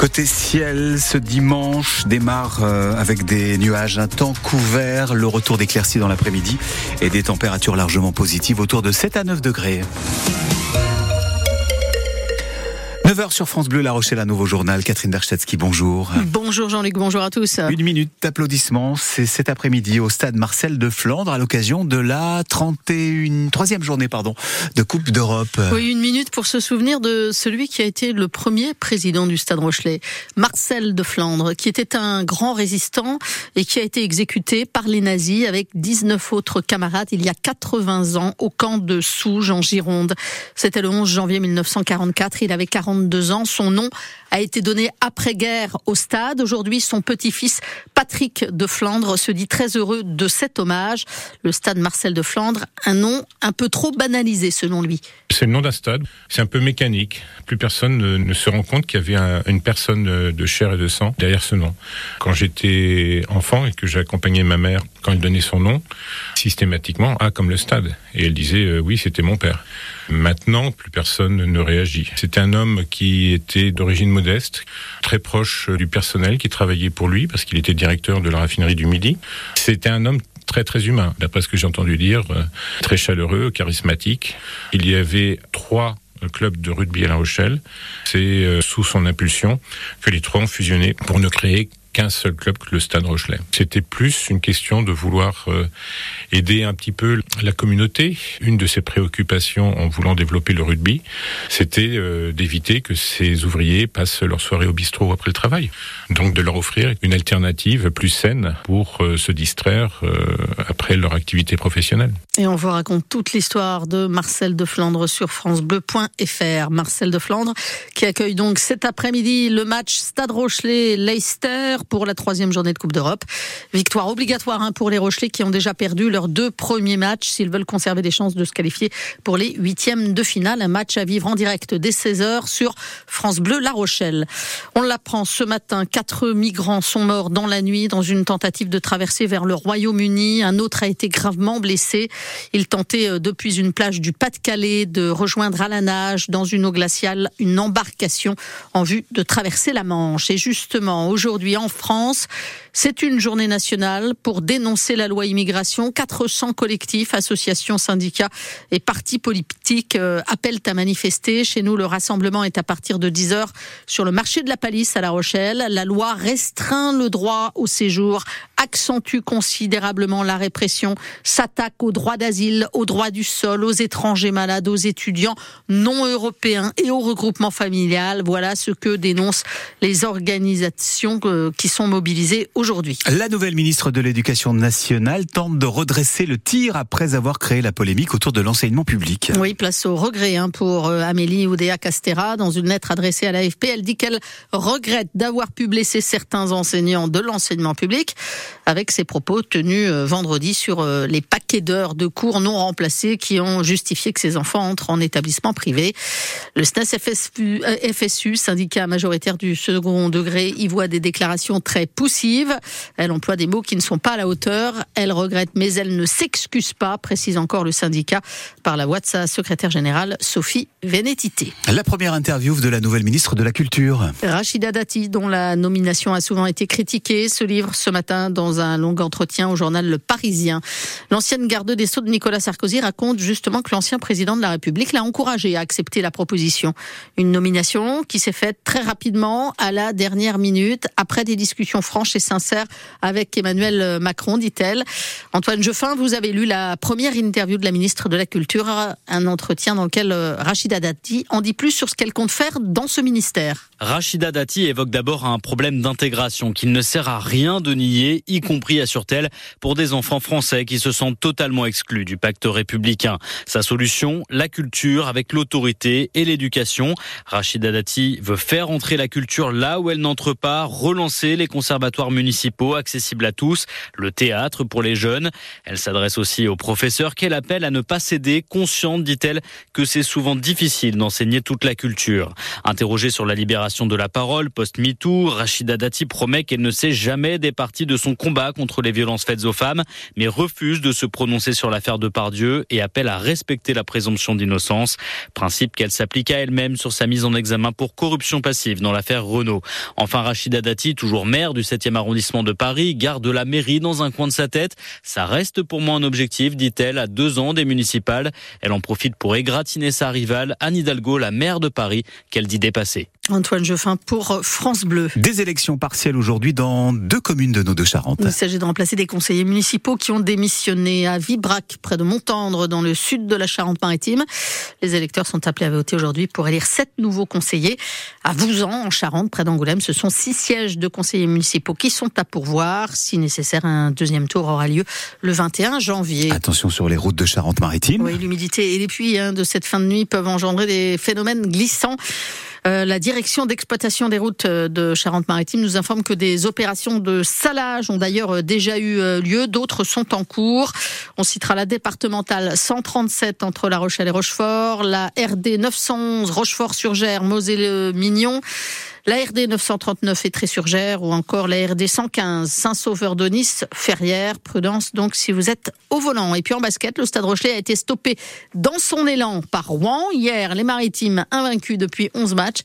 Côté ciel, ce dimanche démarre euh, avec des nuages, un temps couvert, le retour d'éclaircies dans l'après-midi et des températures largement positives autour de 7 à 9 degrés. 9h sur France Bleu, La Rochelle, un nouveau journal. Catherine Darchetsky, bonjour. Bonjour Jean-Luc, bonjour à tous. Une minute d'applaudissements, c'est cet après-midi au stade Marcel de Flandre à l'occasion de la 31, troisième journée pardon, de Coupe d'Europe. Oui, une minute pour se souvenir de celui qui a été le premier président du stade Rochelet, Marcel de Flandre, qui était un grand résistant et qui a été exécuté par les nazis avec 19 autres camarades il y a 80 ans au camp de Souge en Gironde. C'était le 11 janvier 1944, il avait 40 deux ans. Son nom a été donné après-guerre au stade. Aujourd'hui, son petit-fils Patrick de Flandre se dit très heureux de cet hommage. Le stade Marcel de Flandre, un nom un peu trop banalisé selon lui. C'est le nom d'un stade, c'est un peu mécanique. Plus personne ne, se rend compte qu'il y avait une personne de chair et de sang derrière ce nom. Quand j'étais enfant et que j'accompagnais ma mère quand elle donnait son nom, systématiquement, ah, comme le stade. Et elle disait, euh, oui, c'était mon père. Maintenant, plus personne ne réagit. C'était un homme qui était d'origine modeste, très proche du personnel qui travaillait pour lui parce qu'il était directeur de la raffinerie du Midi. C'était un homme très très humain, d'après ce que j'ai entendu dire, euh, très chaleureux, charismatique. Il y avait trois clubs de rugby à La Rochelle. C'est euh, sous son impulsion que les trois ont fusionné pour ne créer qu'un seul club, le Stade Rochelet. C'était plus une question de vouloir euh, aider un petit peu la communauté. Une de ses préoccupations en voulant développer le rugby, c'était euh, d'éviter que ces ouvriers passent leur soirée au bistrot après le travail. Donc de leur offrir une alternative plus saine pour euh, se distraire après leur activité professionnelle. Et on vous raconte toute l'histoire de Marcel de Flandre sur francebleu.fr. Marcel de Flandre qui accueille donc cet après-midi le match Stade Rochelet-Leicester pour la troisième journée de Coupe d'Europe. Victoire obligatoire hein, pour les Rochelais qui ont déjà perdu leurs deux premiers matchs s'ils veulent conserver des chances de se qualifier pour les huitièmes de finale. Un match à vivre en direct dès 16h sur France Bleu La Rochelle. On l'apprend ce matin, quatre migrants sont morts dans la nuit dans une tentative de traverser vers le Royaume-Uni. Un autre a été gravement blessé. Il tentait euh, depuis une plage du Pas-de-Calais de rejoindre à la nage dans une eau glaciale une embarcation en vue de traverser la Manche. Et justement, aujourd'hui en France. C'est une journée nationale pour dénoncer la loi immigration. 400 collectifs, associations, syndicats et partis politiques euh, appellent à manifester. Chez nous, le rassemblement est à partir de 10 heures sur le marché de la Palisse à La Rochelle. La loi restreint le droit au séjour, accentue considérablement la répression, s'attaque aux droits d'asile, aux droits du sol, aux étrangers malades, aux étudiants non européens et au regroupement familial. Voilà ce que dénoncent les organisations euh, qui sont mobilisées aujourd'hui. La nouvelle ministre de l'Éducation nationale tente de redresser le tir après avoir créé la polémique autour de l'enseignement public. Oui, place au regret hein, pour euh, Amélie Oudéa Castera. Dans une lettre adressée à l'AFP, elle dit qu'elle regrette d'avoir pu blesser certains enseignants de l'enseignement public avec ses propos tenus euh, vendredi sur euh, les paquets d'heures de cours non remplacés qui ont justifié que ces enfants entrent en établissement privé. Le SNES FSU, FSU syndicat majoritaire du second degré, y voit des déclarations très poussives. Elle emploie des mots qui ne sont pas à la hauteur. Elle regrette, mais elle ne s'excuse pas, précise encore le syndicat par la voix de sa secrétaire générale, Sophie Vénétité. La première interview de la nouvelle ministre de la Culture. Rachida Dati, dont la nomination a souvent été critiquée, se livre ce matin dans un long entretien au journal Le Parisien. L'ancienne garde des Sceaux de Nicolas Sarkozy raconte justement que l'ancien président de la République l'a encouragé à accepter la proposition. Une nomination qui s'est faite très rapidement, à la dernière minute, après des discussions franches et sincères avec Emmanuel Macron, dit-elle. Antoine Jeffin, vous avez lu la première interview de la ministre de la Culture, un entretien dans lequel euh, Rachida Dati en dit plus sur ce qu'elle compte faire dans ce ministère. Rachida Dati évoque d'abord un problème d'intégration qu'il ne sert à rien de nier, y compris, assure-t-elle, pour des enfants français qui se sentent totalement exclus du pacte républicain. Sa solution, la culture avec l'autorité et l'éducation. Rachida Dati veut faire entrer la culture là où elle n'entre pas, relancer les conservatoires municipaux accessibles à tous, le théâtre pour les jeunes. Elle s'adresse aussi aux professeurs qu'elle appelle à ne pas céder, consciente, dit-elle, que c'est souvent difficile d'enseigner toute la culture. Interrogée sur la libération de la parole post-MeToo, Rachida Dati promet qu'elle ne s'est jamais départie de son combat contre les violences faites aux femmes, mais refuse de se prononcer sur l'affaire de Pardieu et appelle à respecter la présomption d'innocence, principe qu'elle s'applique à elle-même sur sa mise en examen pour corruption passive dans l'affaire Renault. Enfin, Rachida Dati, toujours maire du 7e arrondissement de Paris, garde la mairie dans un coin de sa tête. Ça reste pour moi un objectif, dit-elle, à deux ans des municipales. Elle en profite pour égratigner sa rivale, Anne Hidalgo, la maire de Paris, qu'elle dit dépasser. Antoine Jeffin pour France Bleu. Des élections partielles aujourd'hui dans deux communes de nos deux Charentes. Il s'agit de remplacer des conseillers municipaux qui ont démissionné à Vibrac, près de Montendre, dans le sud de la Charente-Maritime. Les électeurs sont appelés à voter aujourd'hui pour élire sept nouveaux conseillers. À Vouzan, en Charente, près d'Angoulême, ce sont six sièges de conseillers municipaux qui sont à pourvoir. Si nécessaire, un deuxième tour aura lieu le 21 janvier. Attention sur les routes de Charente-Maritime. Oui, l'humidité et les pluies hein, de cette fin de nuit peuvent engendrer des phénomènes glissants. Euh, la direction d'exploitation des routes euh, de Charente-Maritime nous informe que des opérations de salage ont d'ailleurs euh, déjà eu lieu, d'autres sont en cours. On citera la départementale 137 entre La Rochelle et Rochefort, la RD 911 Rochefort-sur-Gère, Moselle-Mignon la RD 939 est très surgère ou encore la RD 115 Saint-Sauveur de Nice, Ferrière. Prudence donc si vous êtes au volant. Et puis en basket, le Stade Rochelet a été stoppé dans son élan par Rouen. Hier, les Maritimes invaincus depuis 11 matchs